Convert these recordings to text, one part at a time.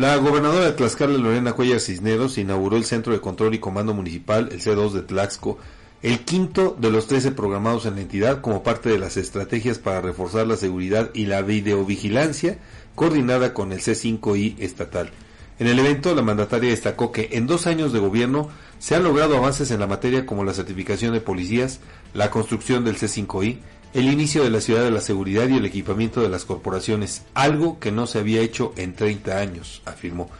La gobernadora de Tlaxcala, Lorena Cuellar Cisneros, inauguró el Centro de Control y Comando Municipal, el C2 de Tlaxco, el quinto de los 13 programados en la entidad como parte de las estrategias para reforzar la seguridad y la videovigilancia coordinada con el C5I estatal. En el evento, la mandataria destacó que en dos años de gobierno se han logrado avances en la materia como la certificación de policías, la construcción del C5I, el inicio de la ciudad de la seguridad y el equipamiento de las corporaciones, algo que no se había hecho en 30 años, afirmó.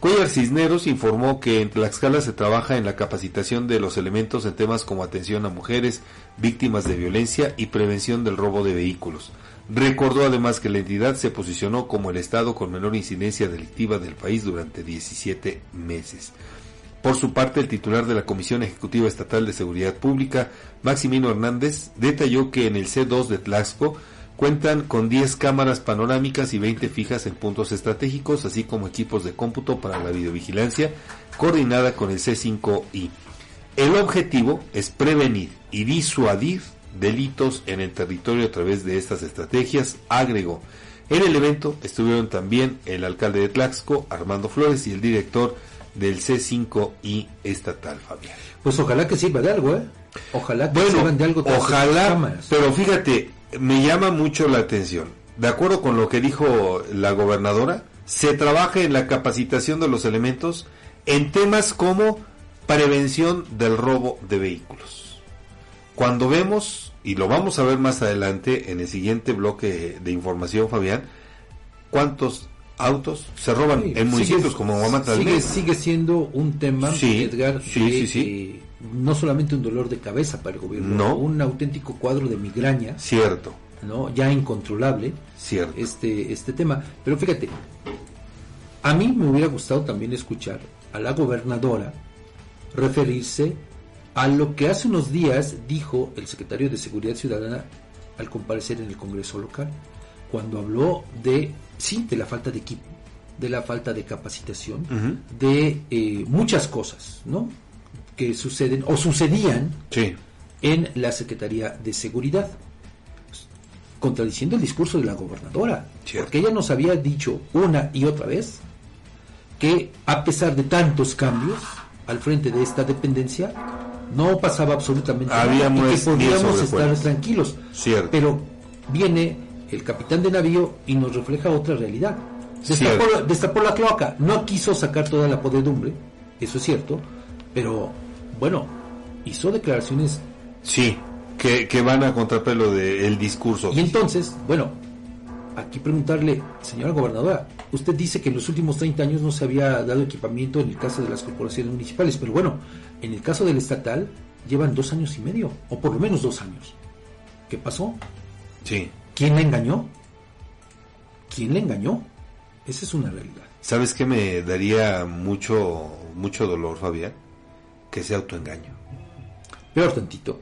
Cuellar Cisneros informó que en Tlaxcala se trabaja en la capacitación de los elementos en temas como atención a mujeres, víctimas de violencia y prevención del robo de vehículos. Recordó además que la entidad se posicionó como el estado con menor incidencia delictiva del país durante 17 meses. Por su parte, el titular de la Comisión Ejecutiva Estatal de Seguridad Pública, Maximino Hernández, detalló que en el C2 de Tlaxco cuentan con 10 cámaras panorámicas y 20 fijas en puntos estratégicos, así como equipos de cómputo para la videovigilancia coordinada con el C5I. El objetivo es prevenir y disuadir delitos en el territorio a través de estas estrategias, agregó. En el evento estuvieron también el alcalde de Tlaxco, Armando Flores, y el director del C5I estatal, Fabián. Pues ojalá que sirva de algo, ¿eh? Ojalá que bueno, sirvan de algo. Ojalá, pero fíjate, me llama mucho la atención. De acuerdo con lo que dijo la gobernadora, se trabaja en la capacitación de los elementos en temas como prevención del robo de vehículos. Cuando vemos, y lo vamos a ver más adelante en el siguiente bloque de información, Fabián, cuántos autos se roban Sí, en municipios sigue- como Guamantla del sigue, sigue siendo un tema, Sí, Edgar, sí, eh, no solamente un dolor de cabeza para el gobierno, No. un auténtico cuadro de migraña, Cierto, ¿no? ya incontrolable cierto. este, este tema. Pero fíjate, a mí me hubiera gustado también escuchar a la gobernadora referirse a lo que hace unos días dijo el secretario de Seguridad Ciudadana al comparecer en el Congreso local, cuando habló de, sí, de la falta de equipo, de la falta de capacitación, de eh, muchas cosas, ¿no? Que suceden o sucedían Sí, en la Secretaría de Seguridad, contradiciendo el discurso de la gobernadora, Cierto. porque ella nos había dicho una y otra vez que a pesar de tantos cambios al frente de esta dependencia, no pasaba absolutamente nada y que podíamos estar tranquilos. Cierto. Pero viene el capitán de navío y nos refleja otra realidad. Destapó, destapó la cloaca, no quiso sacar toda la podredumbre, eso es cierto, pero bueno, hizo declaraciones sí, que, que van a contrapelo del discurso. Y entonces, bueno, aquí preguntarle, señora gobernadora, usted dice que en los últimos 30 años no se había dado equipamiento en el caso de las corporaciones municipales, pero bueno, en el caso del estatal llevan dos años y medio, o por lo menos dos años. ¿Qué pasó? Sí. ¿Quién le engañó? ¿Quién le engañó? Esa es una realidad. ¿Sabes qué me daría mucho, mucho dolor, Fabián? Que sea autoengaño. Peor tantito.